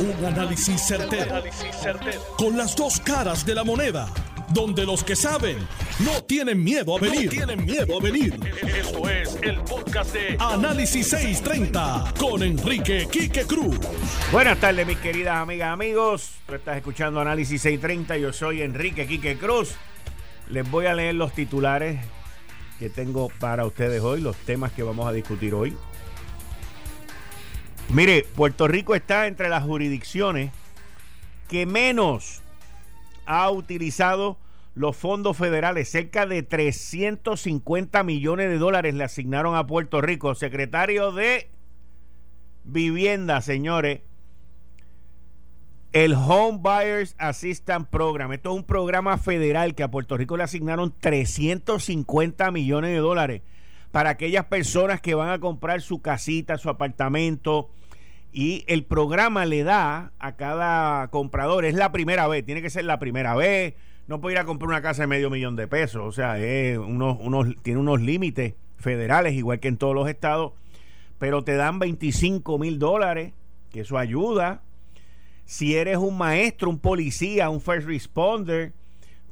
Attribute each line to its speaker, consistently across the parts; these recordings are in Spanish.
Speaker 1: Un análisis certero, Con las dos caras de la moneda. Donde los que saben no tienen miedo a venir. tienen miedo a venir. Esto es el podcast de Análisis 630 con Enrique Quique Cruz.
Speaker 2: Buenas tardes, mis queridas amigas, amigos. Tú estás escuchando Análisis 630. Yo soy Enrique Quique Cruz. Les voy a leer los titulares que tengo para ustedes hoy, los temas que vamos a discutir hoy. Mire, Puerto Rico está entre las jurisdicciones que menos ha utilizado los fondos federales. Cerca de 350 millones de dólares le asignaron a Puerto Rico. Secretario de Vivienda, señores. El Home Buyers Assistance Program. Esto es un programa federal que a Puerto Rico le asignaron 350 millones de dólares para aquellas personas que van a comprar su casita, su apartamento. Y el programa le da a cada comprador, es la primera vez, tiene que ser la primera vez. No puede ir a comprar una casa de medio millón de pesos. O sea, es unos, unos, tiene unos límites federales, igual que en todos los estados. Pero te dan 25 mil dólares, que eso ayuda. Si eres un maestro, un policía, un first responder,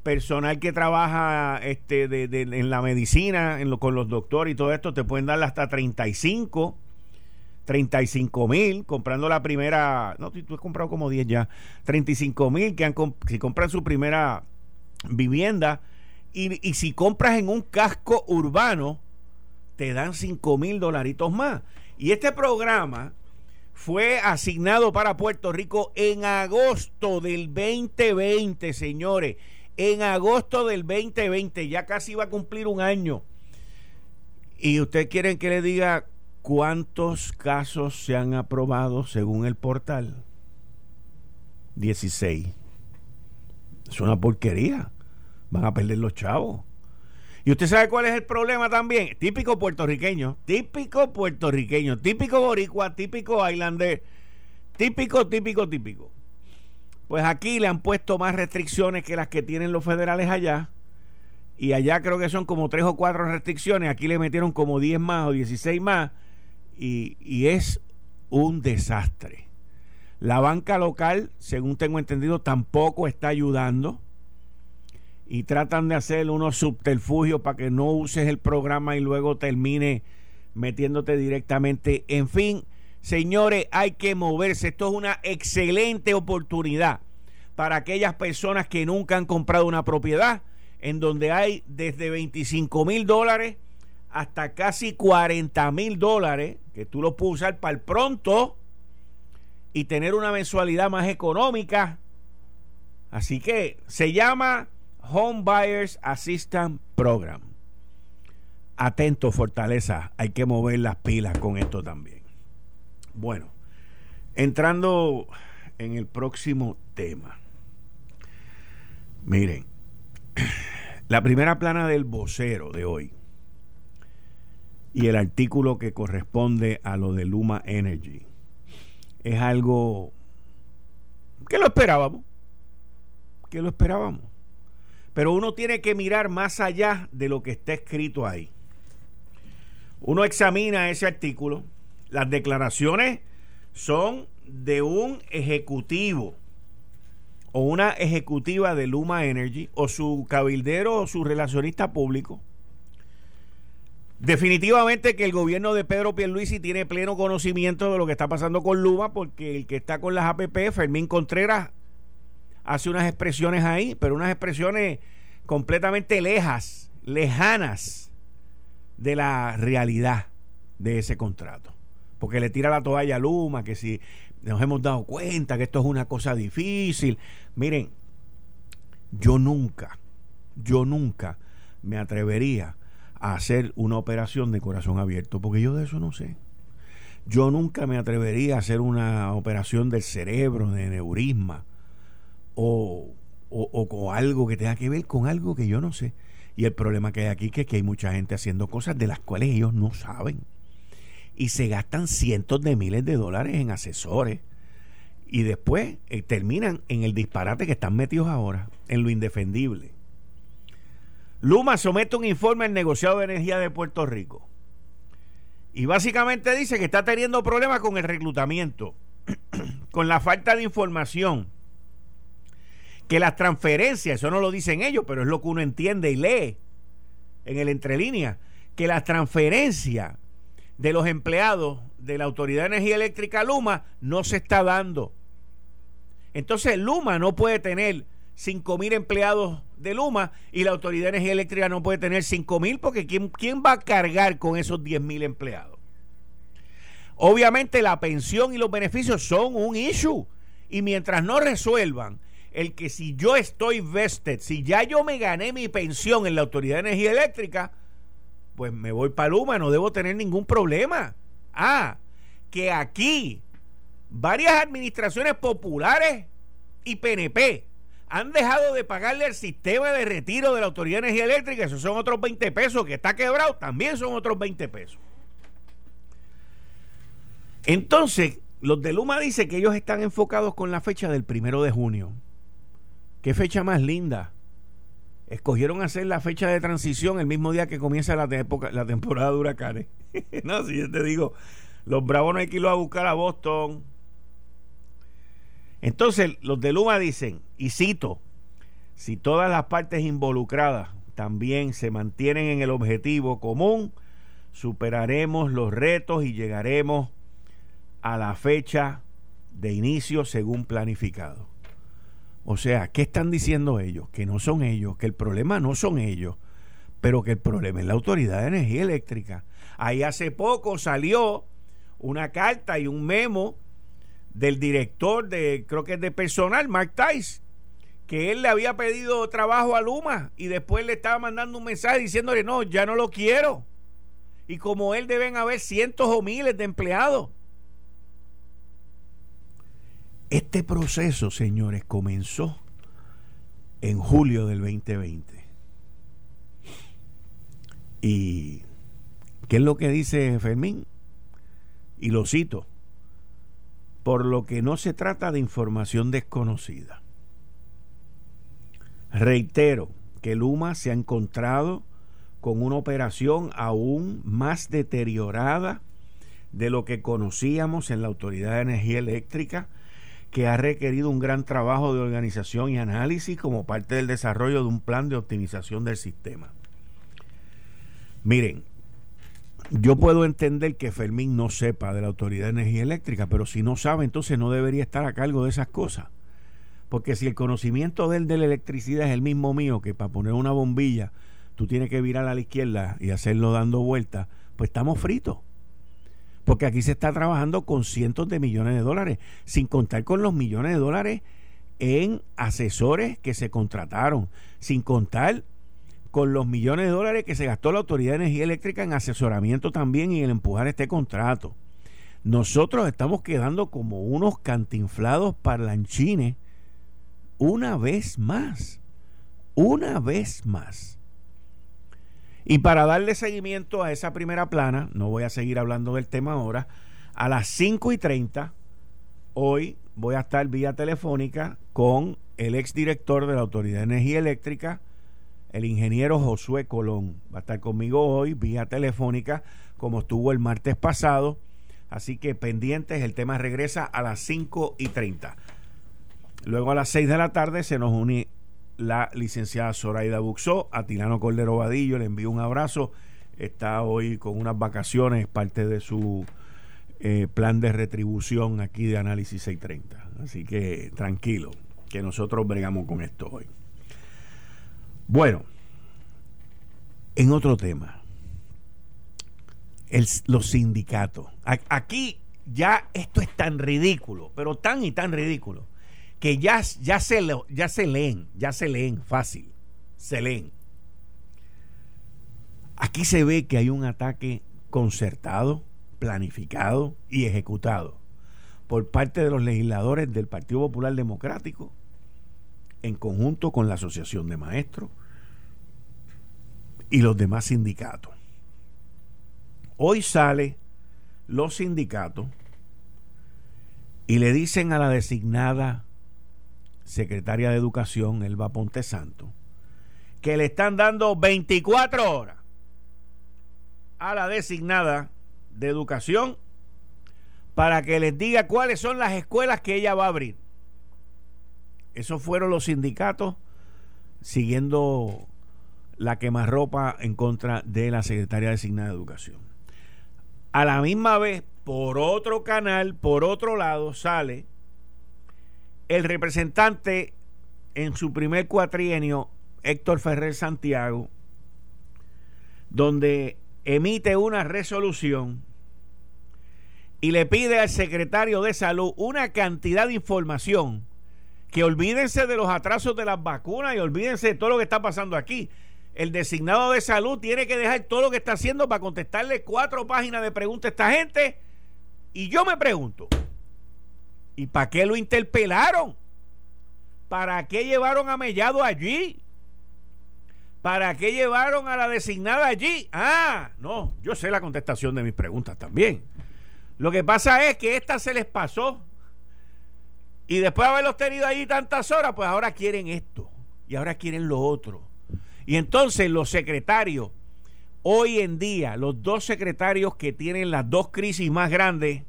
Speaker 2: personal que trabaja este, en la medicina, en lo, con los doctores y todo esto, te pueden dar hasta 35, 35 mil, comprando la primera, no, tú, has comprado como 10 ya, 35 mil que han, si compran su primera vivienda y, y si compras en un casco urbano, te dan 5 mil dolaritos más. Y este programa fue asignado para Puerto Rico en agosto del 2020, señores en agosto del 2020, ya casi va a cumplir un año. ¿Y ustedes quieren que le diga cuántos casos se han aprobado según el portal? 16. Es una porquería. Van a perder los chavos. ¿Y usted sabe cuál es el problema también? Típico puertorriqueño, típico puertorriqueño, típico boricua, típico islander, típico, típico, típico. Pues aquí le han puesto más restricciones que las que tienen los federales allá. Y allá creo que son como tres o cuatro restricciones. Aquí le metieron como 10 más o 16 más. Y, es un desastre. La banca local, según tengo entendido, tampoco está ayudando. Y tratan de hacer unos subterfugios para que no uses el programa y luego termine metiéndote directamente. En fin, Señores, hay que moverse. Esto es una excelente oportunidad para aquellas personas que nunca han comprado una propiedad, en donde hay desde 25 mil dólares hasta casi 40 mil dólares, que tú los puedes usar para el pronto y tener una mensualidad más económica. Así que se llama Home Buyers Assistance Program. Atento, Fortaleza, hay que mover las pilas con esto también. Bueno, entrando en el próximo tema. Miren, la primera plana del vocero de hoy y el artículo que corresponde a lo de Luma Energy es algo que lo esperábamos, que lo esperábamos. Pero uno tiene que mirar más allá de lo que está escrito ahí. Uno examina ese artículo las declaraciones son de un ejecutivo o una ejecutiva de Luma Energy o su cabildero o su relacionista público. Definitivamente que el gobierno de Pedro Pierluisi tiene pleno conocimiento de lo que está pasando con Luma porque el que está con las APP, Fermín Contreras, hace unas expresiones ahí, pero unas expresiones completamente lejas, lejanas de la realidad de ese contrato porque le tira la toalla a Luma, que si nos hemos dado cuenta que esto es una cosa difícil. Miren, yo nunca, yo nunca me atrevería hacer una operación de corazón abierto, porque yo de eso no sé. Yo nunca me atrevería a hacer una operación del cerebro, de neurisma, o, o, algo que tenga que ver con algo que yo no sé. Y el problema que hay aquí es que hay mucha gente haciendo cosas de las cuales ellos no saben y se gastan cientos de miles de dólares en asesores y después eh, terminan en el disparate que están metidos ahora, en lo indefendible. Luma somete un informe al negociado de energía de Puerto Rico y básicamente dice que está teniendo problemas con el reclutamiento. con la falta de información, que las transferencias, eso no lo dicen ellos, pero es lo que uno entiende y lee en el entrelínea, que las transferencias de los empleados de la Autoridad de Energía Eléctrica Luma no se está dando. Entonces Luma no puede tener 5 mil empleados de Luma y la Autoridad de Energía Eléctrica no puede tener 5 mil porque ¿quién, ¿quién, va a cargar con esos 10 mil empleados? Obviamente la pensión y los beneficios son un issue y mientras no resuelvan el que si yo estoy vested, si ya yo me gané mi pensión en la Autoridad de Energía Eléctrica, pues me voy para Luma, no debo tener ningún problema. Ah, que aquí varias administraciones populares y PNP han dejado de pagarle el sistema de retiro de la Autoridad de Energía Eléctrica, esos son otros 20 pesos, que está quebrado, también son otros 20 pesos. Entonces, los de Luma dicen que ellos están enfocados con la fecha del primero de junio. ¿Qué fecha más linda? Escogieron hacer la fecha de transición el mismo día que comienza la, la temporada de huracanes. no, si yo te digo, los Bravos no hay que irlos a buscar a Boston. Entonces, los de Luma dicen, y cito, si todas las partes involucradas también se mantienen en el objetivo común, superaremos los retos y llegaremos a la fecha de inicio según planificado. O sea, ¿qué están diciendo ellos? Que no son ellos, que el problema no son ellos, pero que el problema es la Autoridad de Energía Eléctrica. Ahí hace poco salió una carta y un memo del director de, creo que es de personal, Mark Tice, que él le había pedido trabajo a Luma y después le estaba mandando un mensaje diciéndole, no, ya no lo quiero. Y como él deben haber cientos o miles de empleados. Este proceso, señores, comenzó en julio del 2020. ¿Y qué es lo que dice Fermín? Y lo cito, por lo que no se trata de información desconocida. Reitero que Luma se ha encontrado con una operación aún más deteriorada de lo que conocíamos en la Autoridad de Energía Eléctrica que ha requerido un gran trabajo de organización y análisis como parte del desarrollo de un plan de optimización del sistema. Miren, yo puedo entender que Fermín no sepa de la Autoridad de Energía Eléctrica, pero si no sabe, entonces no debería estar a cargo de esas cosas. Porque si el conocimiento de él de la electricidad es el mismo mío, que para poner una bombilla tú tienes que virar a la izquierda y hacerlo dando vueltas, pues estamos fritos porque aquí se está trabajando con cientos de millones de dólares, sin contar con los millones de dólares en asesores que se contrataron, sin contar con los millones de dólares que se gastó la Autoridad de Energía Eléctrica en asesoramiento también y en empujar este contrato. Nosotros estamos quedando como unos cantinflados parlanchines una vez más, una vez más. Y para darle seguimiento a esa primera plana, no voy a seguir hablando del tema ahora, a las 5 y 30, hoy voy a estar vía telefónica con el exdirector de la Autoridad de Energía Eléctrica, el ingeniero Josué Colón. Va a estar conmigo hoy vía telefónica, como estuvo el martes pasado. Así que pendientes, el tema regresa a las 5 y 30. Luego a las 6 de la tarde se nos une la licenciada Zoraida Buxó, a Tilano Cordero Vadillo, le envío un abrazo. Está hoy con unas vacaciones, parte de su eh, plan de retribución aquí de Análisis 630. Así que tranquilo, que nosotros bregamos con esto hoy. Bueno, en otro tema, los sindicatos. aquí ya esto es tan ridículo, pero tan y tan ridículo que ya, ya, se, ya se leen, ya se leen fácil, se leen. Aquí se ve que hay un ataque concertado, planificado y ejecutado por parte de los legisladores del Partido Popular Democrático en conjunto con la Asociación de Maestros y los demás sindicatos. Hoy sale los sindicatos y le dicen a la designada secretaria de Educación, Elba Ponte Santo, que le están dando 24 horas a la designada de Educación para que les diga cuáles son las escuelas que ella va a abrir. Esos fueron los sindicatos siguiendo la quemarropa en contra de la secretaria designada de Educación. A la misma vez, por otro canal, por otro lado, sale el representante en su primer cuatrienio, Héctor Ferrer Santiago, donde emite una resolución y le pide al secretario de salud una cantidad de información que olvídense de los atrasos de las vacunas y olvídense de todo lo que está pasando aquí. El designado de salud tiene que dejar todo lo que está haciendo para contestarle cuatro páginas de preguntas a esta gente. Y yo me pregunto, ¿y para qué lo interpelaron? ¿Para qué llevaron a Mellado allí? ¿Para qué llevaron a la designada allí? Ah, no, yo sé la contestación de mis preguntas también. Lo que pasa es que esta se les pasó. Y después de haberlos tenido allí tantas horas, pues ahora quieren esto. Y ahora quieren lo otro. Y entonces los secretarios, hoy en día, los dos secretarios que tienen las dos crisis más grandes,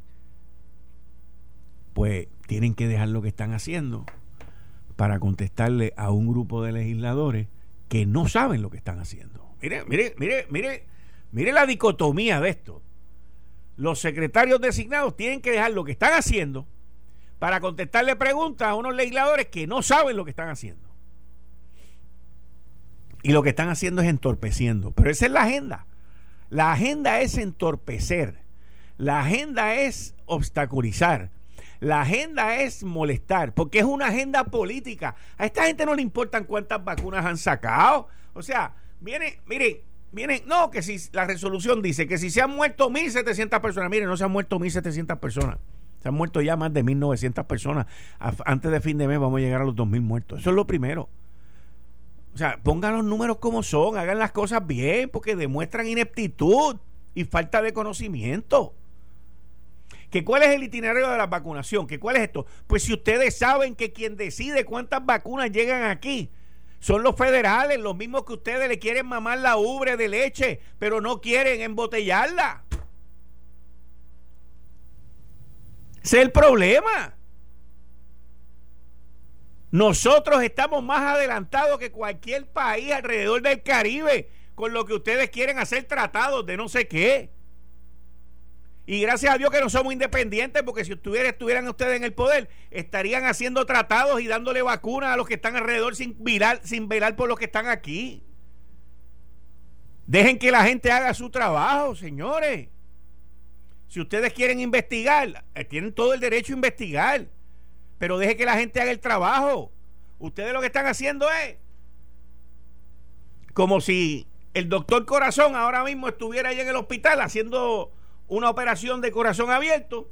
Speaker 2: pues tienen que dejar lo que están haciendo para contestarle a un grupo de legisladores que no saben lo que están haciendo. Mire, mire, mire, mire, mire la dicotomía de esto. Los secretarios designados tienen que dejar lo que están haciendo para contestarle preguntas a unos legisladores que no saben lo que están haciendo. Y lo que están haciendo es entorpeciendo. Pero esa es la agenda. La agenda es entorpecer. La agenda es obstaculizar. La agenda es molestar, porque es una agenda política. A esta gente no le importan cuántas vacunas han sacado. O sea, miren, miren, miren, no, que si la resolución dice que si se han muerto 1.700 personas, miren, no se han muerto 1.700 personas. Se han muerto ya más de 1.900 personas. antes de fin de mes vamos a llegar a los 2.000 muertos. Eso es lo primero. O sea, pongan los números como son, hagan las cosas bien, porque demuestran ineptitud y falta de conocimiento que cuál es el itinerario de la vacunación, que cuál es esto. Pues si ustedes saben que quien decide cuántas vacunas llegan aquí son los federales, los mismos que ustedes le quieren mamar la ubre de leche, pero no quieren embotellarla. Ese es el problema. Nosotros estamos más adelantados que cualquier país alrededor del Caribe con lo que ustedes quieren hacer tratados de no sé qué. Y gracias a Dios que no somos independientes, porque si estuviera, estuvieran ustedes en el poder, estarían haciendo tratados y dándole vacunas a los que están alrededor sin sin velar por los que están aquí. Dejen que la gente haga su trabajo, señores. Si ustedes quieren investigar, eh, tienen todo el derecho a investigar. Pero dejen que la gente haga el trabajo. Ustedes lo que están haciendo es como si el doctor Corazón ahora mismo estuviera ahí en el hospital haciendo una operación de corazón abierto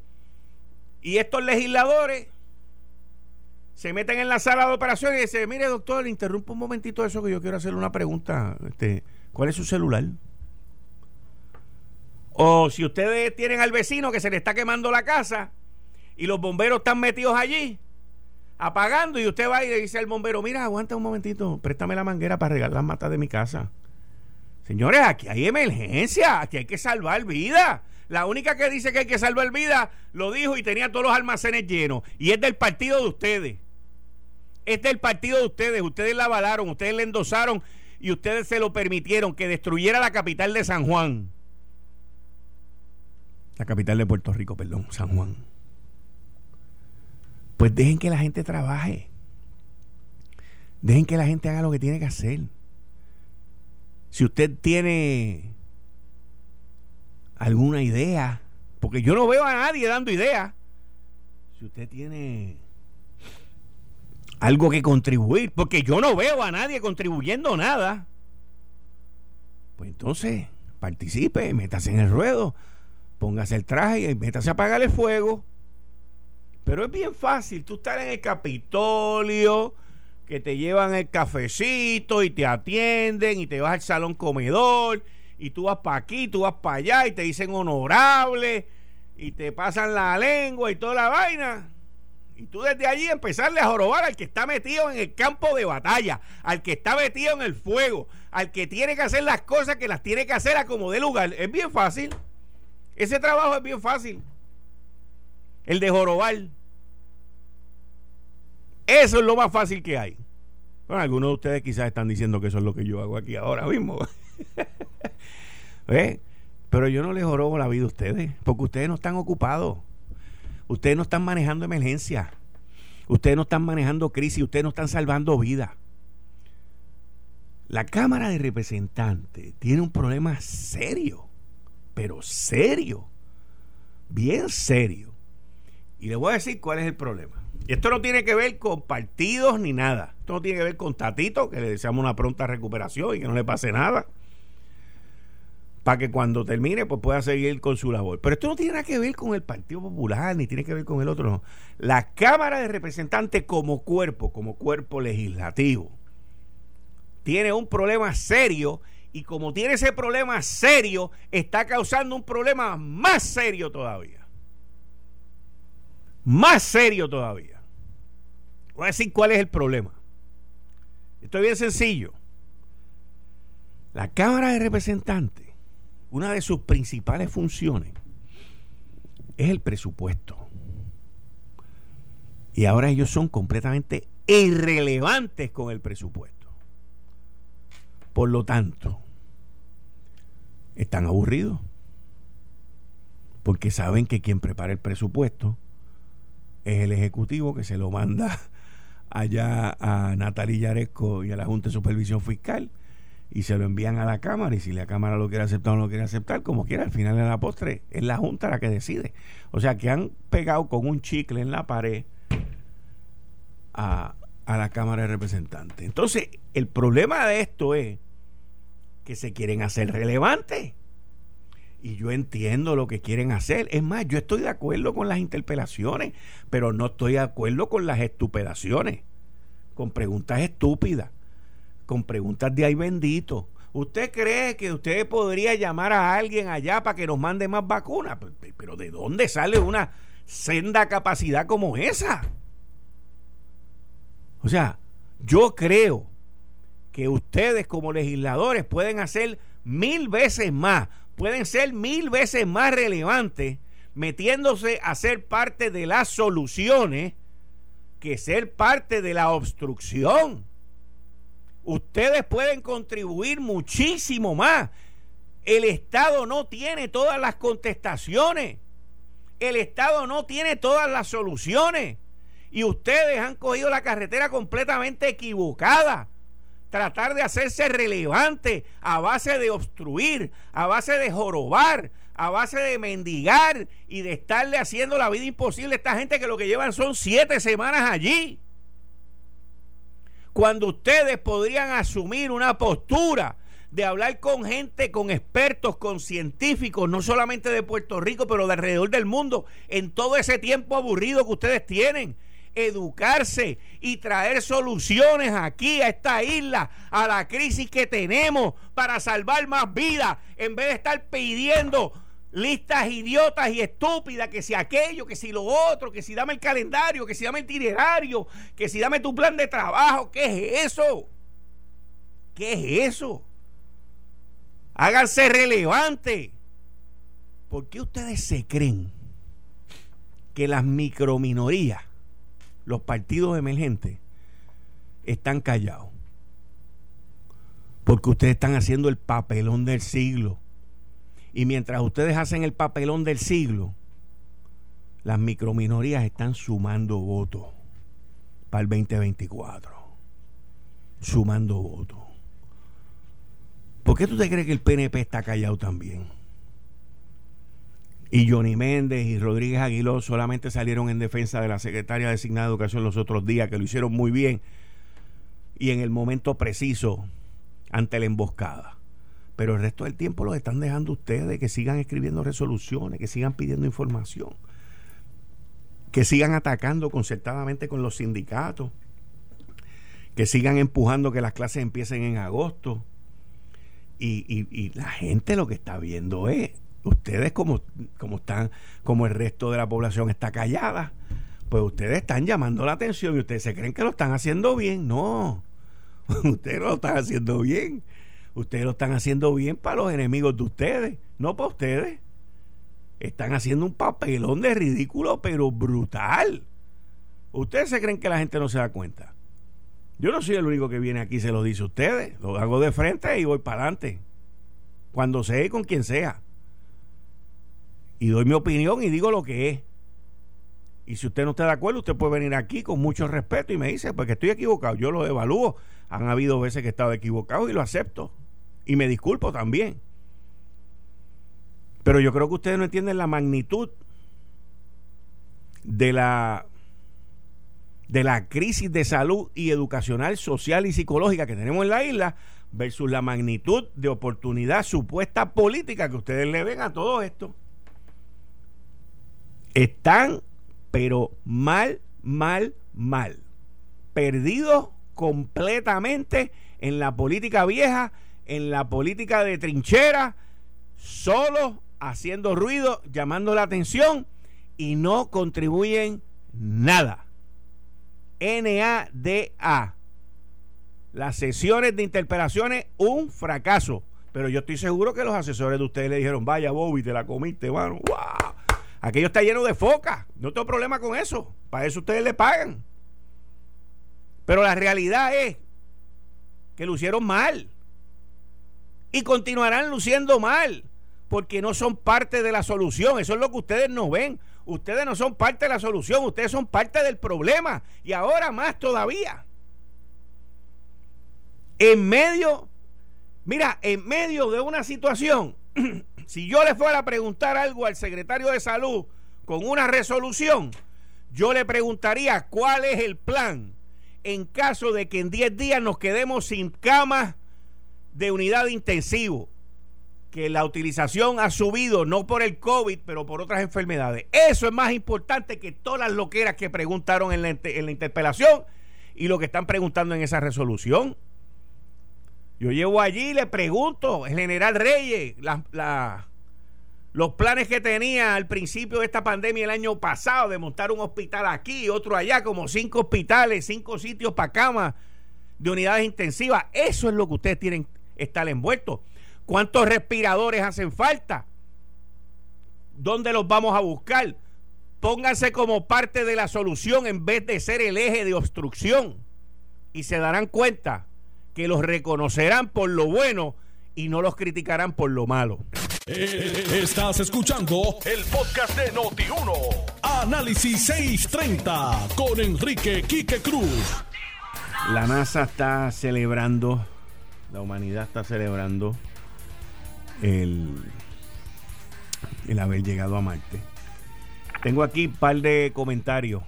Speaker 2: y estos legisladores se meten en la sala de operaciones y dicen, mire doctor, interrumpo un momentito eso que yo quiero hacerle una pregunta. Este, ¿Cuál es su celular? O si ustedes tienen al vecino que se le está quemando la casa y los bomberos están metidos allí apagando y usted va y le dice al bombero, mira, aguanta un momentito, préstame la manguera para regar las matas de mi casa. Señores, aquí hay emergencia, aquí hay que salvar vidas. La única que dice que hay que salvar vida lo dijo y tenía todos los almacenes llenos. Y es del partido de ustedes. Es del partido de ustedes. Ustedes la avalaron, ustedes la endosaron y ustedes se lo permitieron que destruyera la capital de San Juan. La capital de Puerto Rico, perdón, San Juan. Pues dejen que la gente trabaje. Dejen que la gente haga lo que tiene que hacer. Si usted tiene alguna idea, porque yo no veo a nadie dando ideas. Si usted tiene algo que contribuir, porque yo no veo a nadie contribuyendo nada, pues entonces participe, métase en el ruedo, póngase el traje y métase a apagar el fuego. Pero es bien fácil, tú estás en el Capitolio, que te llevan el cafecito y te atienden y te vas al salón comedor y tú vas para aquí, tú vas para allá y te dicen honorable y te pasan la lengua y toda la vaina. Y tú desde allí empezarle a jorobar al que está metido en el campo de batalla, al que está metido en el fuego, al que tiene que hacer las cosas que las tiene que hacer a como de lugar. Es bien fácil. Ese trabajo es bien fácil. el de jorobar. Eso es lo más fácil que hay. Bueno, algunos de ustedes quizás están diciendo que eso es lo que yo hago aquí ahora mismo. ¿Eh? Pero yo no les jorobo la vida a ustedes, porque ustedes no están ocupados. Ustedes no están manejando emergencia. Ustedes no están manejando crisis. Ustedes no están salvando vidas. La Cámara de Representantes tiene un problema serio, pero serio, bien serio. Y les voy a decir cuál es el problema. Y esto no tiene que ver con partidos ni nada. Esto no tiene que ver con Tatito, que le deseamos una pronta recuperación y que no le pase nada. Para que cuando termine, pues pueda seguir con su labor. Pero esto no tiene nada que ver con el Partido Popular, ni tiene que ver con el otro. La Cámara de Representantes como cuerpo, como cuerpo legislativo, tiene un problema serio y como tiene ese problema serio, está causando un problema más serio todavía. Más serio todavía. Voy a decir cuál es el problema. Esto es bien sencillo. La Cámara de Representantes, una de sus principales funciones es el presupuesto. Y ahora ellos son completamente irrelevantes con el presupuesto. Por lo tanto, están aburridos. Porque saben que quien prepara el presupuesto es el Ejecutivo que se lo manda allá a Natalia Yaresco y a la Junta de Supervisión Fiscal y se lo envían a la Cámara y si la Cámara lo quiere aceptar o no lo quiere aceptar, como quiera, al final de la postre es la Junta la que decide. O sea que han pegado con un chicle en la pared a, a la Cámara de Representantes. Entonces, el problema de esto es que se quieren hacer relevantes. Y yo entiendo lo que quieren hacer. Es más, yo estoy de acuerdo con las interpelaciones, pero no estoy de acuerdo con las estupedaciones, con preguntas estúpidas, con preguntas de ay bendito. ¿Usted cree que usted podría llamar a alguien allá para que nos mande más vacunas? Pero ¿de dónde sale una senda capacidad como esa? O sea, yo creo que ustedes como legisladores pueden hacer mil veces más, pueden ser mil veces más relevantes metiéndose a ser parte de las soluciones que ser parte de la obstrucción. Ustedes pueden contribuir muchísimo más. El Estado no tiene todas las contestaciones. El Estado no tiene todas las soluciones. Y ustedes han cogido la carretera completamente equivocada tratar de hacerse relevante a base de obstruir, a base de jorobar, a base de mendigar y de estarle haciendo la vida imposible a esta gente que lo que llevan son siete semanas allí. Cuando ustedes podrían asumir una postura de hablar con gente, con expertos, con científicos, no solamente de Puerto Rico, pero de alrededor del mundo, en todo ese tiempo aburrido que ustedes tienen educarse y traer soluciones aquí a esta isla, a la crisis que tenemos para salvar más vidas, en vez de estar pidiendo listas idiotas y estúpidas, que si aquello, que si lo otro, que si dame el calendario, que si dame el itinerario, que si dame tu plan de trabajo, ¿qué es eso? ¿Qué es eso? Háganse relevantes. ¿Por qué ustedes se creen que las microminorías los partidos emergentes están callados. Porque ustedes están haciendo el papelón del siglo. Y mientras ustedes hacen el papelón del siglo, las microminorías están sumando votos para el 2024. Sumando votos. ¿Por qué tú crees que el PNP está callado también? Y Johnny Méndez y Rodríguez Aguiló solamente salieron en defensa de la secretaria designada de Educación los otros días, que lo hicieron muy bien y en el momento preciso ante la emboscada. Pero el resto del tiempo los están dejando ustedes que sigan escribiendo resoluciones, que sigan pidiendo información, que sigan atacando concertadamente con los sindicatos, que sigan empujando que las clases empiecen en agosto. Y, y la gente lo que está viendo es ustedes como, como están, como el resto de la población está callada, pues ustedes están llamando la atención y ustedes se creen que lo están haciendo bien. No, ustedes no lo están haciendo bien. Ustedes lo están haciendo bien para los enemigos de ustedes, no para ustedes. están haciendo un papelón de ridículo, pero brutal. ¿Ustedes se creen que la gente no se da cuenta? Yo no soy el único que viene aquí y se lo dice a ustedes. Lo hago de frente y voy para adelante. Cuando sea y con quien sea. Y doy mi opinión y digo lo que es. Y si usted no está de acuerdo, usted puede venir aquí con mucho respeto y me dice, porque estoy equivocado. Yo lo evalúo. Han habido veces que he estado equivocado y lo acepto. Y me disculpo también. Pero yo creo que ustedes no entienden la magnitud de la de la crisis de salud y educacional, social y psicológica que tenemos en la isla versus la magnitud de oportunidad supuesta política que ustedes le ven a todo esto. Están, pero mal, mal, mal. Perdidos completamente en la política vieja, en la política de trinchera, solos, haciendo ruido, llamando la atención y no contribuyen nada. NADA. Las sesiones de interpelaciones, un fracaso. Pero yo estoy seguro que los asesores de ustedes le dijeron, vaya Bobby, te la comiste, mano. ¡Wow! Aquello está lleno de foca. No tengo problema con eso. Para eso ustedes le pagan. Pero la realidad es que lucieron mal. Y continuarán luciendo mal. Porque no son parte de la solución. Eso es lo que ustedes no ven. Ustedes no son parte de la solución, ustedes son parte del problema. Y ahora más todavía. En medio, mira, en medio de una situación, si yo le fuera a preguntar algo al secretario de salud con una resolución, yo le preguntaría cuál es el plan en caso de que en 10 días nos quedemos sin camas de unidad intensivo que la utilización ha subido no por el COVID, pero por otras enfermedades. Eso es más importante que todas las loqueras que preguntaron en la, interpelación y lo que están preguntando en esa resolución. Yo llevo allí y le pregunto, el general Reyes, los planes que tenía al principio de esta pandemia el año pasado de montar un hospital aquí, otro allá, como cinco hospitales, cinco sitios para camas de unidades intensivas. Eso es lo que ustedes tienen estar envueltos. ¿Cuántos respiradores hacen falta? ¿Dónde los vamos a buscar? Pónganse como parte de la solución en vez de ser el eje de obstrucción. Y se darán cuenta que los reconocerán por lo bueno y no los criticarán por lo malo.
Speaker 1: Eh, estás escuchando el podcast de Noti1. Análisis 630 con Enrique Quique Cruz.
Speaker 2: La NASA está celebrando, la humanidad está celebrando el, el haber llegado a Marte. Tengo aquí un par de comentarios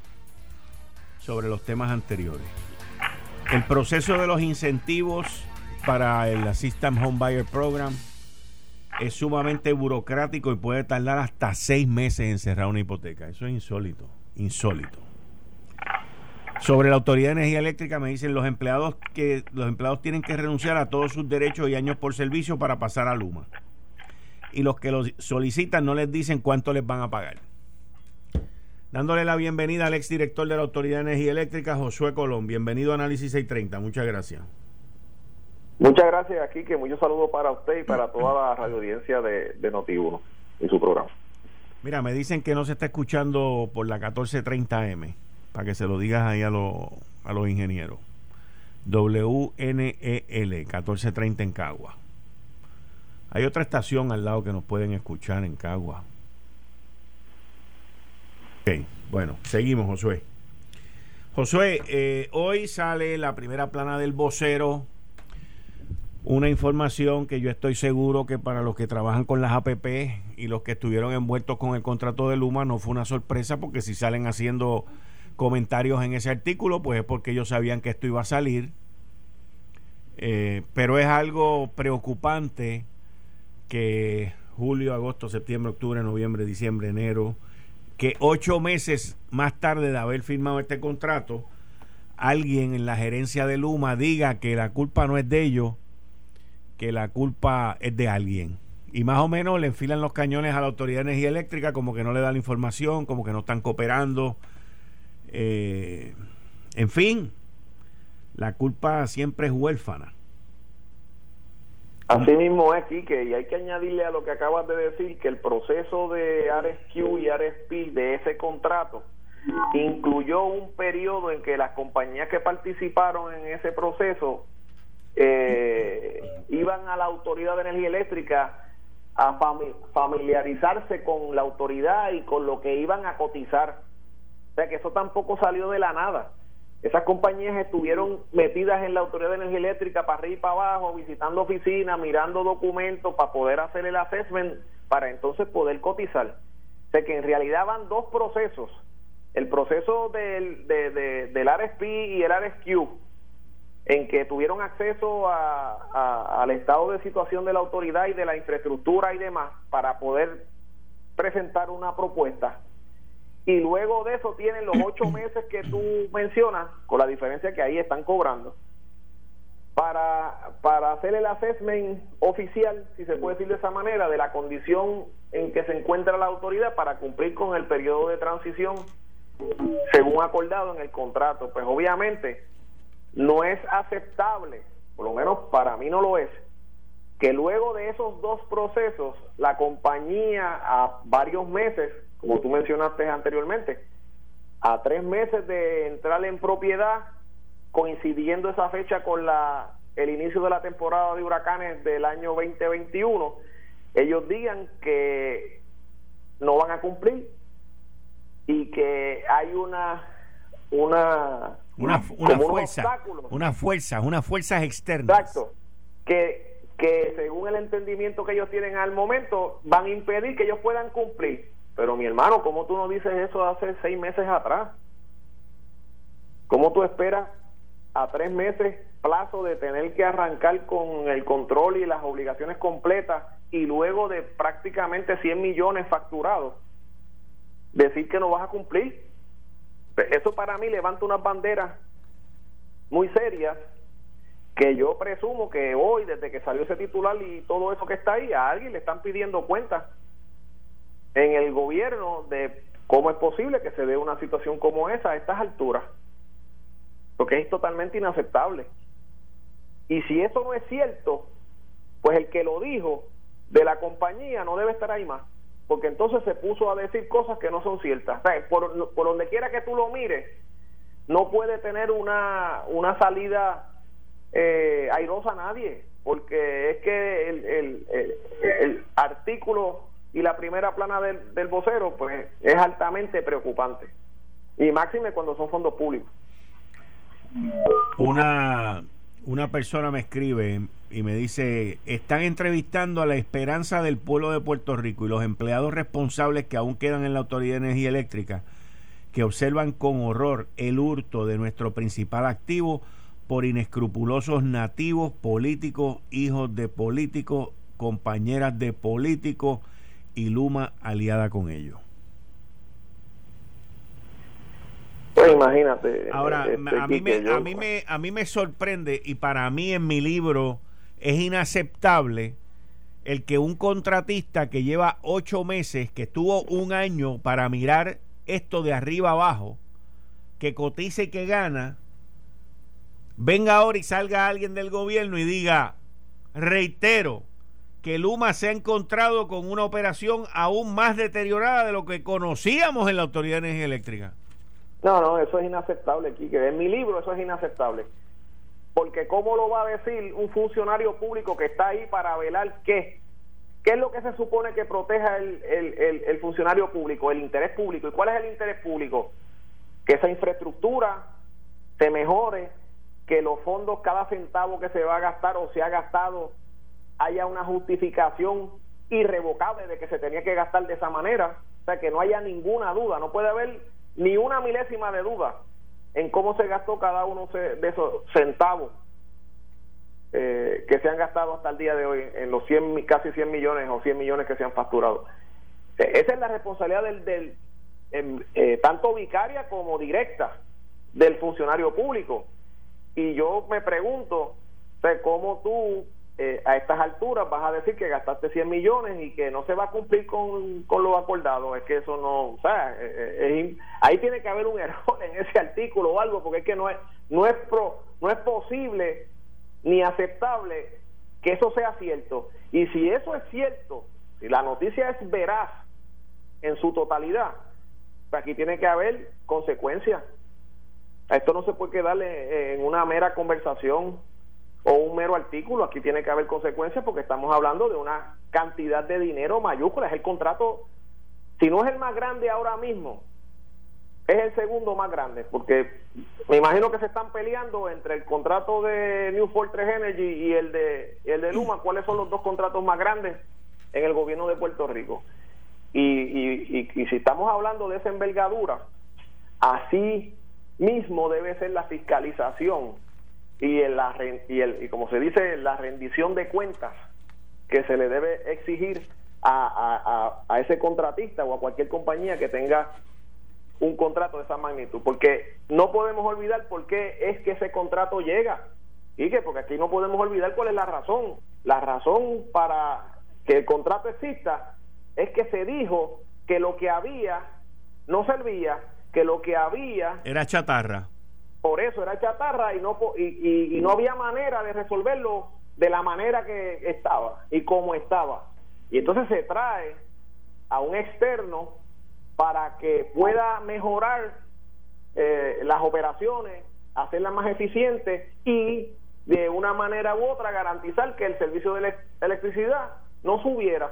Speaker 2: sobre los temas anteriores. El proceso de los incentivos para el Assistant Home Buyer Program es sumamente burocrático y puede tardar hasta seis meses en cerrar una hipoteca. Eso es insólito, insólito. Sobre la Autoridad de Energía Eléctrica me dicen los empleados que los empleados tienen que renunciar a todos sus derechos y años por servicio para pasar a Luma. Y los que lo solicitan no les dicen cuánto les van a pagar. Dándole la bienvenida al exdirector de la Autoridad de Energía Eléctrica, Josué Colón. Bienvenido a Análisis 630. Muchas gracias.
Speaker 3: Muchas gracias, aquí que muchos saludos para usted y para toda la radio audiencia de, de Noti1 y su programa.
Speaker 2: Mira, me dicen que no se está escuchando por la 1430M para que se lo digas ahí a, a los ingenieros. WNEL 1430 en Cagua. Hay otra estación al lado que nos pueden escuchar en Cagua. Bueno, seguimos, Josué. Josué, eh, hoy sale la primera plana del vocero. Una información que yo estoy seguro que para los que trabajan con las APP y los que estuvieron envueltos con el contrato de Luma no fue una sorpresa porque si salen haciendo comentarios en ese artículo, pues es porque ellos sabían que esto iba a salir. Eh, pero es algo preocupante que julio, agosto, septiembre, octubre, noviembre, diciembre, enero, que ocho meses más tarde de haber firmado este contrato, alguien en la gerencia de Luma diga que la culpa no es de ellos, que la culpa es de alguien. Y más o menos le enfilan los cañones a la Autoridad de Energía Eléctrica como que no le da la información, como que no están cooperando eh, en fin, la culpa siempre es huérfana.
Speaker 3: Así mismo es, Quique, y hay que añadirle a lo que acabas de decir que el proceso de RSQ y RSP de ese contrato incluyó un periodo en que las compañías que participaron en ese proceso eh, iban a la Autoridad de Energía Eléctrica a familiarizarse con la autoridad y con lo que iban a cotizar. O sea que eso tampoco salió de la nada. Esas compañías estuvieron metidas en la Autoridad de Energía Eléctrica para arriba y para abajo, visitando oficinas, mirando documentos para poder hacer el assessment, para entonces poder cotizar. O sea que en realidad van dos procesos. El proceso del, del RSP y el RSQ, en que tuvieron acceso al estado de situación de la autoridad y de la infraestructura y demás para poder presentar una propuesta y luego de eso tienen los ocho meses que tú mencionas, con la diferencia que ahí están cobrando, para, para hacer el assessment oficial, si se puede decir de esa manera, de la condición en que se encuentra la autoridad para cumplir con el periodo de transición según acordado en el contrato. Pues obviamente no es aceptable, por lo menos para mí no lo es, que luego de esos dos procesos la compañía a varios meses como tú mencionaste anteriormente, a tres meses de entrar en propiedad, coincidiendo esa fecha con la el inicio de la temporada de huracanes del año 2021, ellos digan que no van a cumplir y que hay una una
Speaker 2: una, fuerza, una fuerza, unas fuerzas externas.
Speaker 3: Exacto. Que, que según el entendimiento que ellos tienen al momento, van a impedir que ellos puedan cumplir. Pero mi hermano, ¿cómo tú no dices eso hace seis meses atrás? ¿Cómo tú esperas a tres meses plazo de tener que arrancar con el control y las obligaciones completas y luego de prácticamente 100 millones facturados, decir que no vas a cumplir? Eso para mí levanta unas banderas muy serias que yo presumo que hoy, desde que salió ese titular y todo eso que está ahí, a alguien le están pidiendo cuentas en el gobierno de cómo es posible que se dé una situación como esa a estas alturas. Porque es totalmente inaceptable. Y si eso no es cierto, pues el que lo dijo de la compañía no debe estar ahí más. Porque entonces se puso a decir cosas que no son ciertas. por, por donde quiera que tú lo mires, no puede tener una, una salida eh, airosa a nadie. Porque es que el, el, el artículo y la primera plana del, del vocero, pues es altamente preocupante. Y máxime cuando son fondos públicos.
Speaker 2: Una, una persona me escribe y me dice, están entrevistando a la esperanza del pueblo de Puerto Rico y los empleados responsables que aún quedan en la Autoridad de Energía Eléctrica, que observan con horror el hurto de nuestro principal activo por inescrupulosos nativos, políticos, hijos de políticos, compañeras de políticos, y Luma aliada con ellos.
Speaker 3: Pues imagínate.
Speaker 2: Ahora, este, a, mí me, a, mí me, a mí me sorprende y para mí en mi libro es inaceptable el que un contratista que lleva ocho meses, que estuvo un año para mirar esto de arriba abajo, que cotice y que gana, venga ahora y salga alguien del gobierno y diga, reitero, que Luma se ha encontrado con una operación aún más deteriorada de lo que conocíamos en la Autoridad de Energía Eléctrica.
Speaker 3: No, no, eso es inaceptable, Quique. En mi libro eso es inaceptable. Porque ¿cómo lo va a decir un funcionario público que está ahí para velar qué? ¿Qué es lo que se supone que proteja el, el, el funcionario público? El interés público. ¿Y cuál es el interés público? Que esa infraestructura se mejore, que los fondos, cada centavo que se va a gastar o se ha gastado, haya una justificación irrevocable de que se tenía que gastar de esa manera, o sea, que no haya ninguna duda, no puede haber ni una milésima de duda en cómo se gastó cada uno de esos centavos eh, que se han gastado hasta el día de hoy en los 100, casi 100 millones o 100 millones que se han facturado. Eh, esa es la responsabilidad del, del em, eh, tanto vicaria como directa del funcionario público. Y yo me pregunto, ¿cómo tú eh, a estas alturas vas a decir que gastaste 100 millones y que no se va a cumplir con, con lo acordado. Es que eso no, o sea, eh, eh, ahí tiene que haber un error en ese artículo o algo, porque es que no es, no es, pro, no es posible ni aceptable que eso sea cierto. Y si eso es cierto, si la noticia es veraz en su totalidad, pues aquí tiene que haber consecuencias. Esto no se puede quedar en una mera conversación o un mero artículo. Aquí tiene que haber consecuencias porque estamos hablando de una cantidad de dinero mayúscula. Es el contrato, si no es el más grande ahora mismo, es el segundo más grande. Porque me imagino que se están peleando entre el contrato de New Fortress Energy y el de, el de Luma. ¿Cuáles son los dos contratos más grandes en el gobierno de Puerto Rico? Y, y, y, si estamos hablando de esa envergadura, así mismo debe ser la fiscalización y, el, y, el, y como se dice, la rendición de cuentas que se le debe exigir a, a, a, ese contratista o a cualquier compañía que tenga un contrato de esa magnitud, porque no podemos olvidar por qué es que ese contrato llega. Y que porque aquí no podemos olvidar cuál es la razón. La razón para que el contrato exista es que se dijo que lo que había no servía, que lo que había
Speaker 2: era chatarra.
Speaker 3: Por eso era chatarra y no y, y, no había manera de resolverlo de la manera que estaba y como estaba. Y entonces se trae a un externo para que pueda mejorar eh, las operaciones, hacerlas más eficientes y de una manera u otra garantizar que el servicio de electricidad no subiera.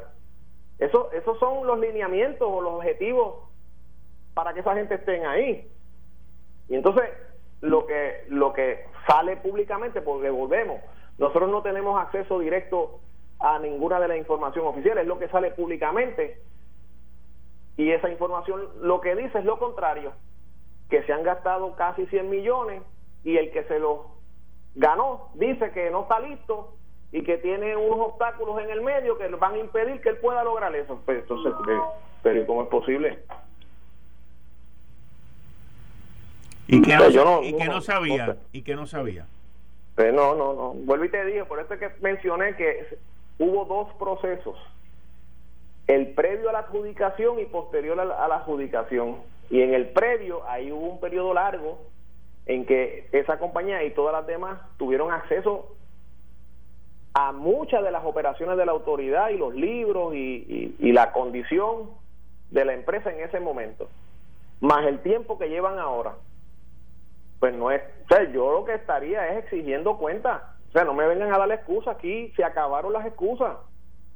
Speaker 3: Eso, esos son los lineamientos o los objetivos para que esa gente estén ahí. Y entonces lo que lo que sale públicamente, porque volvemos, nosotros no tenemos acceso directo a ninguna de la información oficial, es lo que sale públicamente. Y esa información lo que dice es lo contrario, que se han gastado casi 100 millones y el que se lo ganó dice que no está listo y que tiene unos obstáculos en el medio que van a impedir que él pueda lograr eso. Pues entonces, pero ¿cómo es posible?
Speaker 2: ¿Y que no, yo no, y que no, sabía? ¿Y que no sabía?
Speaker 3: Pues no, no, no. Vuelvo y te dije, por eso es que mencioné que hubo dos procesos. El previo a la adjudicación y posterior a la, adjudicación. Y en el previo, ahí hubo un periodo largo en que esa compañía y todas las demás tuvieron acceso a muchas de las operaciones de la autoridad y los libros y, y la condición de la empresa en ese momento, más el tiempo que llevan ahora pues no es, o sea, yo lo que estaría es exigiendo cuentas. O sea, no me vengan a dar excusa aquí, se acabaron las excusas.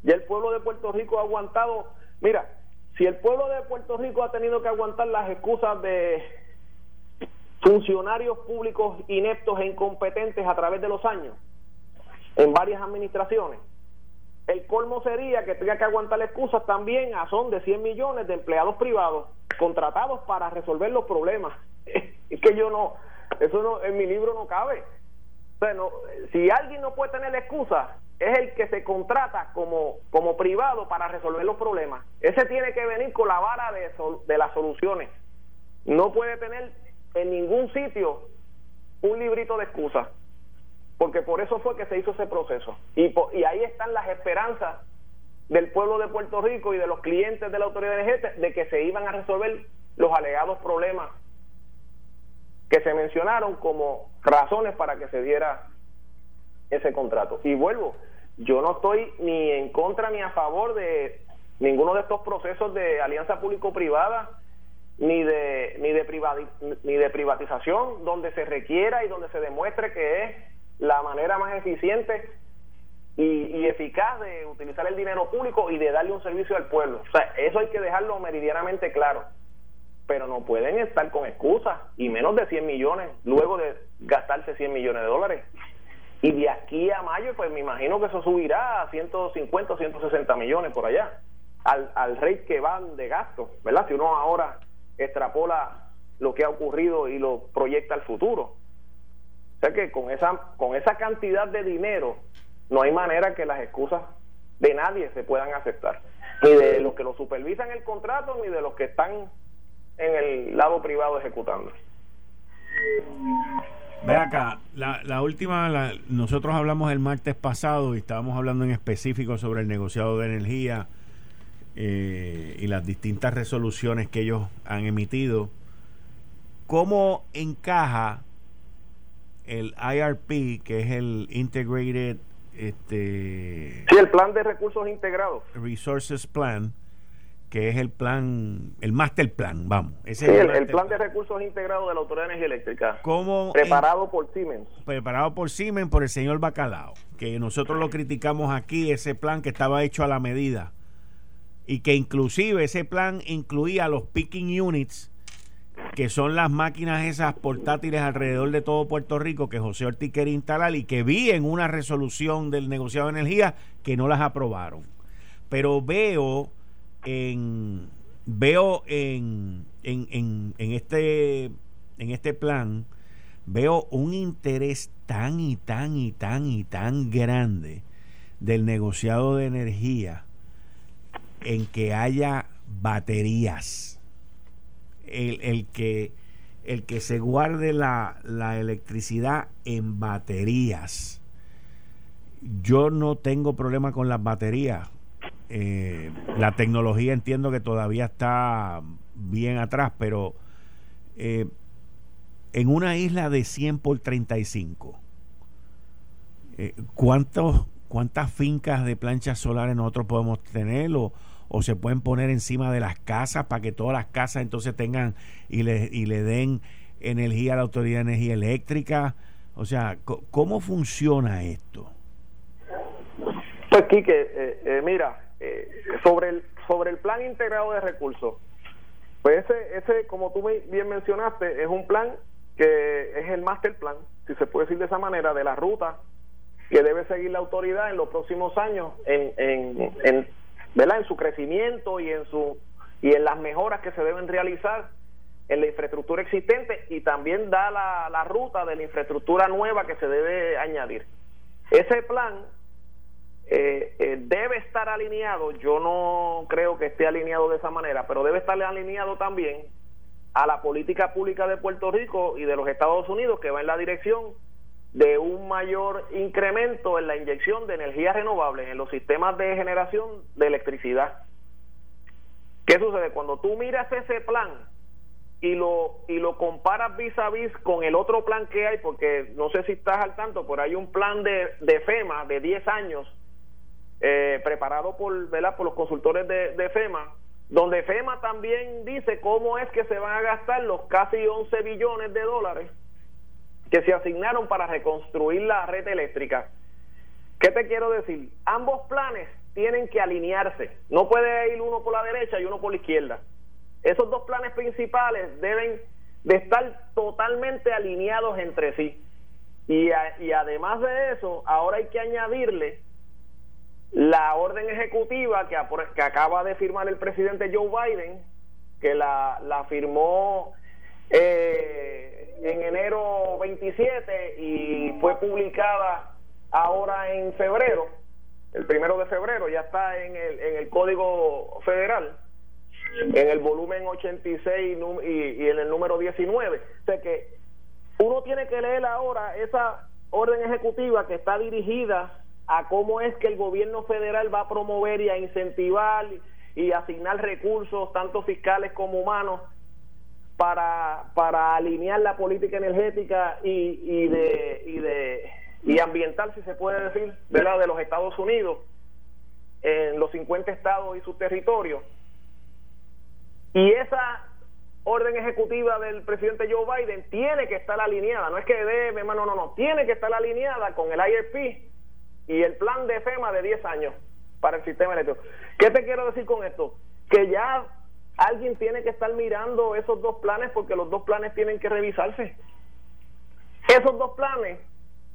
Speaker 3: Ya el pueblo de Puerto Rico ha aguantado, mira, si el pueblo de Puerto Rico ha tenido que aguantar las excusas de funcionarios públicos ineptos e incompetentes a través de los años, en varias administraciones, el colmo sería que tenga que aguantar excusas también a son de 100 millones de empleados privados contratados para resolver los problemas. es que yo no, eso no, en mi libro no cabe. Bueno, si alguien no puede tener excusa, es el que se contrata como, como privado para resolver los problemas. Ese tiene que venir con la vara de, de las soluciones. No puede tener en ningún sitio un librito de excusas. Porque por eso fue que se hizo ese proceso. Y, y ahí están las esperanzas del pueblo de Puerto Rico y de los clientes de la autoridad energética de que se iban a resolver los alegados problemas que se mencionaron como razones para que se diera ese contrato. Y vuelvo, yo no estoy ni en contra ni a favor de ninguno de estos procesos de alianza público-privada ni de ni de ni de privatización donde se requiera y donde se demuestre que es la manera más eficiente y, y, eficaz de utilizar el dinero público y de darle un servicio al pueblo. O sea, eso hay que dejarlo meridianamente claro pero no pueden estar con excusas y menos de 100 millones luego de gastarse 100 millones de dólares. Y de aquí a mayo, pues me imagino que eso subirá a 150 o 160 millones por allá, al, al rate que van de gasto, ¿verdad? Si uno ahora extrapola lo que ha ocurrido y lo proyecta al futuro. O sea que con esa, con esa cantidad de dinero no hay manera que las excusas de nadie se puedan aceptar. Ni de los que lo supervisan el contrato, ni de los que están en el lado privado ejecutando.
Speaker 2: Ve acá, la, la última, nosotros hablamos el martes pasado y estábamos hablando en específico sobre el negociado de energía eh, y las distintas resoluciones que ellos han emitido. ¿Cómo encaja el IRP, que es el Integrated este
Speaker 3: sí el plan de recursos integrados
Speaker 2: resources plan que es el plan el master plan vamos.
Speaker 3: Ese sí, el, plan, de recursos integrados de la autoridad de energía eléctrica. Preparado por Siemens.
Speaker 2: Preparado por Siemens por el señor Bacalao que nosotros lo criticamos aquí ese plan que estaba hecho a la medida. Y que inclusive ese plan incluía los picking units que son las máquinas esas portátiles alrededor de todo Puerto Rico que José Ortiz quería instalar y que vi en una resolución del negociado de energía que no las aprobaron. Pero veo veo en, en, en, este en este plan veo un interés tan y tan y tan y tan grande del negociado de energía en que haya baterías el, que, el que se guarde la, electricidad en baterías. Yo no tengo problema con las baterías. Eh, la tecnología entiendo que todavía está bien atrás, pero eh, en una isla de 100 por 35, eh, ¿cuántos, ¿cuántas fincas de planchas solares nosotros podemos tener? O, o se pueden poner encima de las casas para que todas las casas entonces tengan y le, y le den energía a la Autoridad de Energía Eléctrica. O sea, ¿cómo funciona esto?
Speaker 3: Pues, Quique, eh, eh, mira, eh, sobre, el, sobre el plan integrado de recursos, pues ese, ese, como tú bien mencionaste, es un plan que es el master plan, si se puede decir de esa manera, de la ruta que debe seguir la autoridad en los próximos años en, en, en ¿verdad? en su crecimiento y en su y en las mejoras que se deben realizar en la infraestructura existente y también da la, la ruta de la infraestructura nueva que se debe añadir. Ese plan eh, eh, debe estar alineado, yo no creo que esté alineado de esa manera, pero debe estar alineado también a la política pública de Puerto Rico y de los Estados Unidos que va en la dirección de un mayor incremento en la inyección de energías renovables en los sistemas de generación de electricidad. ¿Qué sucede? Cuando tú miras ese plan y lo, y lo comparas vis a vis con el otro plan que hay, porque no sé si estás al tanto, pero hay un plan de, de FEMA de 10 años eh, preparado por, ¿verdad? por los consultores de, FEMA, donde FEMA también dice cómo es que se van a gastar los casi 11 billones de dólares que se asignaron para reconstruir la red eléctrica. ¿Qué te quiero decir? Ambos planes tienen que alinearse. No puede ir uno por la derecha y uno por la izquierda. Esos dos planes principales deben de estar totalmente alineados entre sí. Y, y además de eso, ahora hay que añadirle la orden ejecutiva que, que acaba de firmar el presidente Joe Biden, que la, la firmó eh, en enero 27 y fue publicada ahora en febrero, el primero de febrero, ya está en el, en el Código Federal, en el volumen 86 y, y en el número 19. O sea que uno tiene que leer ahora esa orden ejecutiva que está dirigida a cómo es que el gobierno federal va a promover y a incentivar y asignar recursos, tanto fiscales como humanos, para, para alinear la política energética y, y de y de y ambiental si se puede decir verdad de los Estados Unidos en los 50 estados y sus territorios. Y esa orden ejecutiva del presidente Joe Biden tiene que estar alineada. No es que debe no no no tiene que estar alineada con el IRP y el plan de FEMA de 10 años para el sistema eléctrico ¿qué te quiero decir con esto? que ya alguien tiene que estar mirando esos dos planes porque los dos planes tienen que revisarse. Esos dos planes,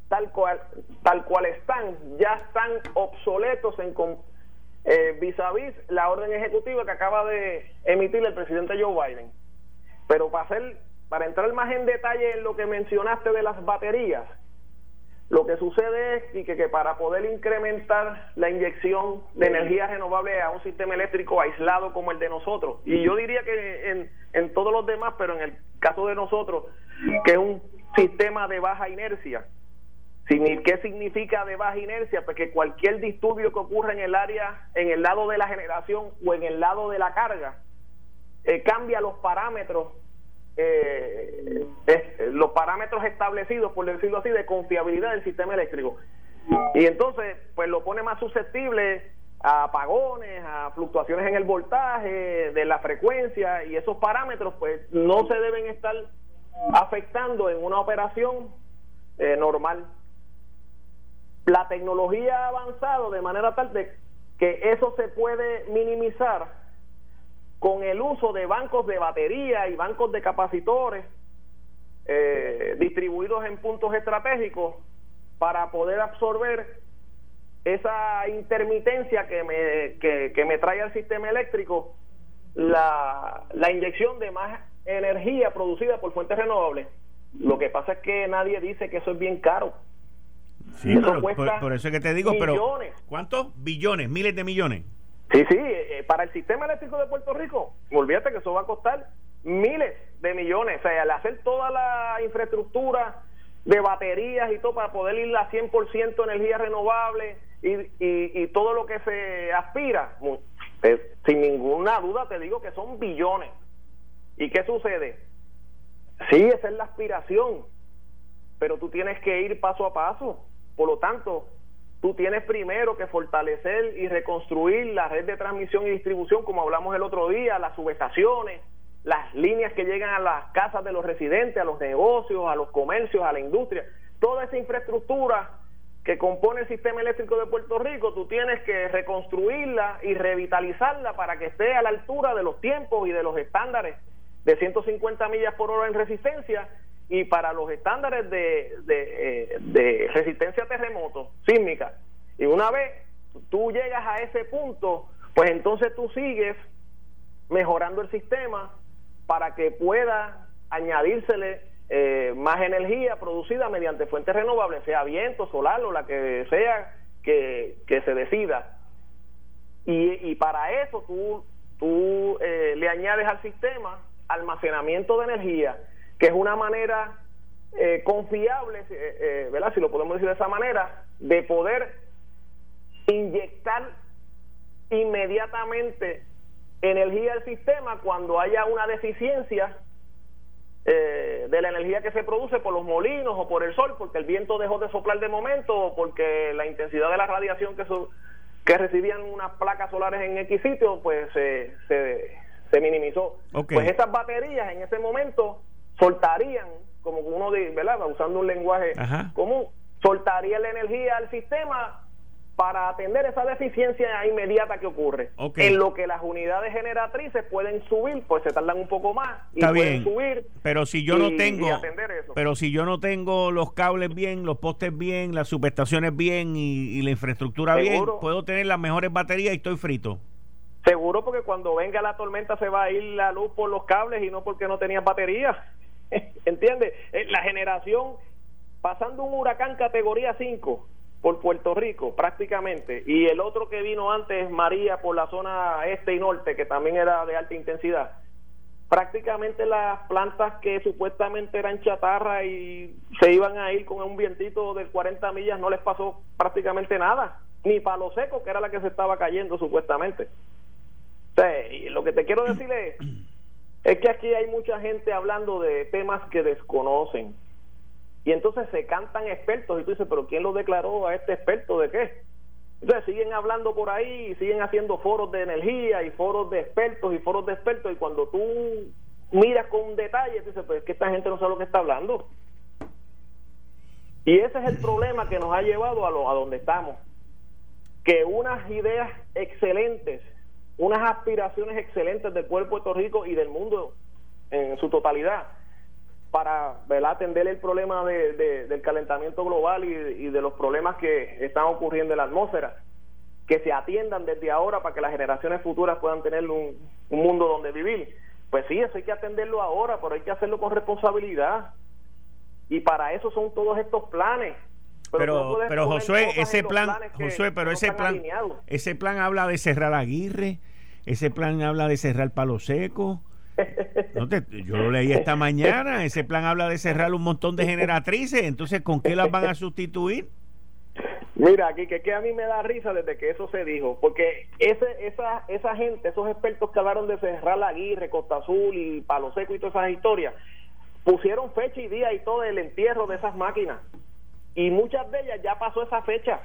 Speaker 3: tal cual, tal cual están, ya están obsoletos en vis a vis la orden ejecutiva que acaba de emitir el presidente Joe Biden. Pero para hacer, para entrar más en detalle en lo que mencionaste de las baterías, lo que sucede es que, que, para poder incrementar la inyección de energía renovable a un sistema eléctrico aislado como el de nosotros, y yo diría que en, en todos los demás, pero en el caso de nosotros, que es un sistema de baja inercia, ¿Qué significa de baja inercia? Pues que cualquier disturbio que ocurra en el área, en el lado de la generación o en el lado de la carga, eh, cambia los parámetros eh, los parámetros establecidos, por decirlo así, de confiabilidad del sistema eléctrico. Y entonces, pues lo pone más susceptible a apagones, a fluctuaciones en el voltaje, de la frecuencia, y esos parámetros, pues no se deben estar afectando en una operación eh, normal. La tecnología ha avanzado de manera tal de que eso se puede minimizar con el uso de bancos de batería y bancos de capacitores eh, distribuidos en puntos estratégicos para poder absorber esa intermitencia que me, que, me trae al sistema eléctrico la, la inyección de más energía producida por fuentes renovables. Lo que pasa es que nadie dice que eso es bien caro.
Speaker 2: Sí, por, eso es que te digo, pero ¿cuántos? Billones, miles de millones.
Speaker 3: Sí, sí, eh, para el sistema eléctrico de Puerto Rico, olvídate que eso va a costar miles de millones. O sea, al hacer toda la infraestructura de baterías y todo para poder ir a 100% energía renovable y, y, y, todo lo que se aspira, eh, sin ninguna duda te digo que son billones. ¿Y qué sucede? Sí, esa es la aspiración, pero tú tienes que ir paso a paso. Por lo tanto, tú tienes primero que fortalecer y reconstruir la red de transmisión y distribución, como hablamos el otro día, las subestaciones, las líneas que llegan a las casas de los residentes, a los negocios, a los comercios, a la industria, toda esa infraestructura que compone el sistema eléctrico de Puerto Rico, tú tienes que reconstruirla y revitalizarla para que esté a la altura de los tiempos y de los estándares de 150 millas por hora en resistencia y para los estándares de, de, eh, resistencia a terremotos sísmica. Y una vez tú llegas a ese punto, pues entonces tú sigues mejorando el sistema para que pueda añadírsele eh, más energía producida mediante fuentes renovables, sea viento, solar o la que sea que, se decida. Y, y, para eso tú, tú eh, le añades al sistema almacenamiento de energía, que es una manera eh, confiable, eh, eh, ¿verdad? Si lo podemos decir de esa manera, de poder inyectar inmediatamente energía al sistema cuando haya una deficiencia de la energía que se produce por los molinos o por el sol, porque el viento dejó de soplar de momento o porque la intensidad de la radiación que, que recibían unas placas solares en X sitio, pues se, se minimizó. Pues esas baterías en ese momento soltarían, como uno dice, ¿verdad? Usando un lenguaje común, soltaría la energía al sistema para atender esa deficiencia inmediata que ocurre. En lo que las unidades generatrices pueden subir, pues se tardan un poco más
Speaker 2: y pueden subir. Pero si yo no tengo, pero si yo no tengo los cables bien, los postes bien, las subestaciones bien y, la infraestructura bien, puedo tener las mejores baterías y estoy frito.
Speaker 3: Seguro porque cuando venga la tormenta se va a ir la luz por los cables y no porque no tenías batería. ¿Entiendes? Eh, la generación, pasando un huracán categoría 5 por Puerto Rico prácticamente, y el otro que vino antes, María, por la zona este y norte, que también era de alta intensidad, prácticamente las plantas que supuestamente eran chatarra y se iban a ir con un vientito de 40 millas, no les pasó prácticamente nada, ni palo seco, que era la que se estaba cayendo supuestamente y lo que te quiero decir es, es que aquí hay mucha gente hablando de temas que desconocen. Y entonces se cantan expertos y tú dices, pero ¿quién lo declaró a este experto de qué? Entonces siguen hablando por ahí, y siguen haciendo foros de energía y foros de expertos y foros de expertos y cuando tú miras con detalle, dices, pues es que esta gente no sabe lo que está hablando. Y ese es el problema que nos ha llevado a, lo, a donde estamos. Que unas ideas excelentes unas aspiraciones excelentes del pueblo de Puerto Rico y del mundo en su totalidad para atender el problema de, del calentamiento global y, de los problemas que están ocurriendo en la atmósfera, que se atiendan desde ahora para que las generaciones futuras puedan tener un, mundo donde vivir. Pues sí, eso hay que atenderlo ahora, pero hay que hacerlo con responsabilidad. Y para eso son todos estos planes.
Speaker 2: Pero, pero, Josué, ese plan, Josué, pero ese plan, ese plan habla de cerrar Aguirre, ese plan habla de cerrar Palo Seco. yo lo leí esta mañana, ese plan habla de cerrar un montón de generatrices, entonces ¿con qué las van a sustituir?
Speaker 3: Mira, aquí que, que a mí me da risa desde que eso se dijo, porque ese, esa, esa gente, esos expertos que hablaron de cerrar la Aguirre, Costa Azul y Palo Seco y todas esas historias, pusieron fecha y día y todo el entierro de esas máquinas y muchas de ellas ya pasó esa fecha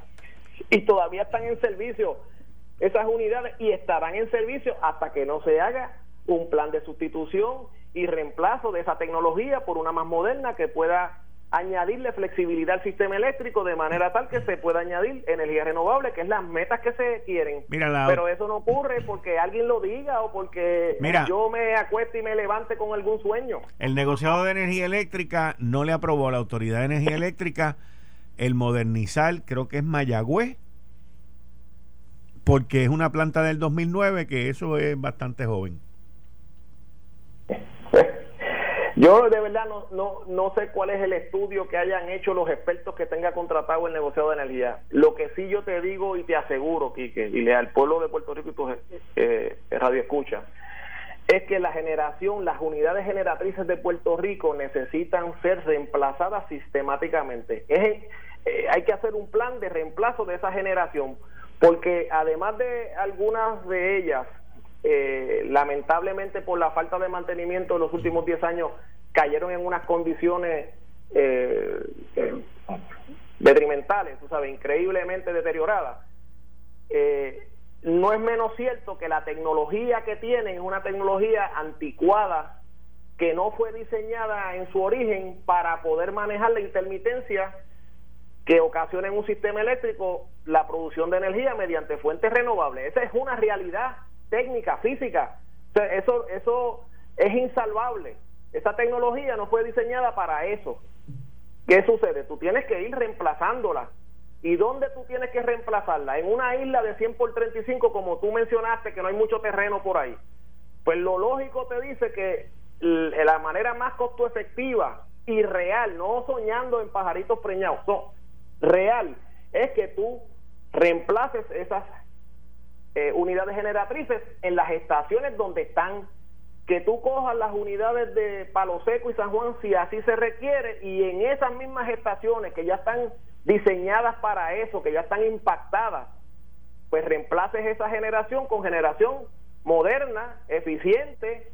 Speaker 3: y todavía están en servicio esas unidades y estarán en servicio hasta que no se haga un plan de sustitución y reemplazo de esa tecnología por una más moderna que pueda añadirle flexibilidad al sistema eléctrico de manera tal que se pueda añadir energía renovable, que es las metas que se quieren. Pero eso no ocurre porque alguien lo diga o porque yo me acueste y me levante con algún sueño.
Speaker 2: El negociado de energía eléctrica no le aprobó a la Autoridad de Energía Eléctrica el modernizar, creo que es Mayagüez, porque es una planta del 2009 que eso es bastante joven.
Speaker 3: Yo de verdad no, no, no sé cuál es el estudio que hayan hecho los expertos que tenga contratado el negociado de energía. Lo que sí yo te digo y te aseguro, Quique, y le al pueblo de Puerto Rico y tu eh, radio escucha, es que la generación, las unidades generatrices de Puerto Rico necesitan ser reemplazadas sistemáticamente. Es, eh, hay que hacer un plan de reemplazo de esa generación, porque además de algunas de ellas eh, lamentablemente por la falta de mantenimiento en los últimos 10 años cayeron en unas condiciones eh, eh, detrimentales, tú sabes, increíblemente deterioradas. no es menos cierto que la tecnología que tienen es una tecnología anticuada que no fue diseñada en su origen para poder manejar la intermitencia que ocasiona en un sistema eléctrico la producción de energía mediante fuentes renovables. Esa es una realidad técnica, física. eso, eso es insalvable. Esa tecnología no fue diseñada para eso. ¿Qué sucede? Tú tienes que ir reemplazándola. ¿Y dónde tú tienes que reemplazarla? En una isla de 100 por 35, como tú mencionaste, que no hay mucho terreno por ahí. Pues lo lógico te dice que la manera más costo efectiva y real, no soñando en pajaritos preñados, no, real, es que tú reemplaces esas eh, unidades generatrices en las estaciones donde están. Que tú cojas las unidades de Palo Seco y San Juan si así se requiere y en esas mismas estaciones que ya están diseñadas para eso, que ya están impactadas, pues reemplaces esa generación con generación moderna, eficiente,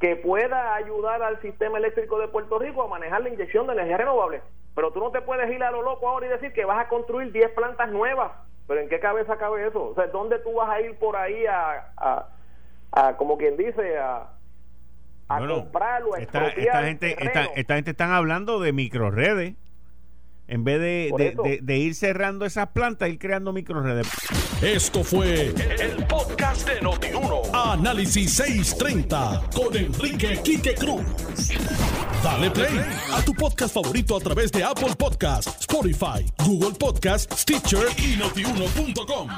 Speaker 3: que pueda ayudar al sistema eléctrico de Puerto Rico a manejar la inyección de energía renovable. Pero tú no te puedes ir a lo loco ahora y decir que vas a construir 10 plantas nuevas pero ¿en qué cabeza cabe eso? O sea, ¿dónde tú vas a ir por ahí a, a, como quien dice, a, a comprarlo, a
Speaker 2: esta, esta gente esta, esta, gente están hablando de microredes. En vez de, de, ir cerrando esas plantas, ir creando microredes.
Speaker 1: Esto fue el, podcast de Notiuno. Análisis 630 con Enrique Quique Cruz. Dale play a tu podcast favorito a través de Apple Podcasts, Spotify, Google Podcasts, Stitcher y notiuno.com.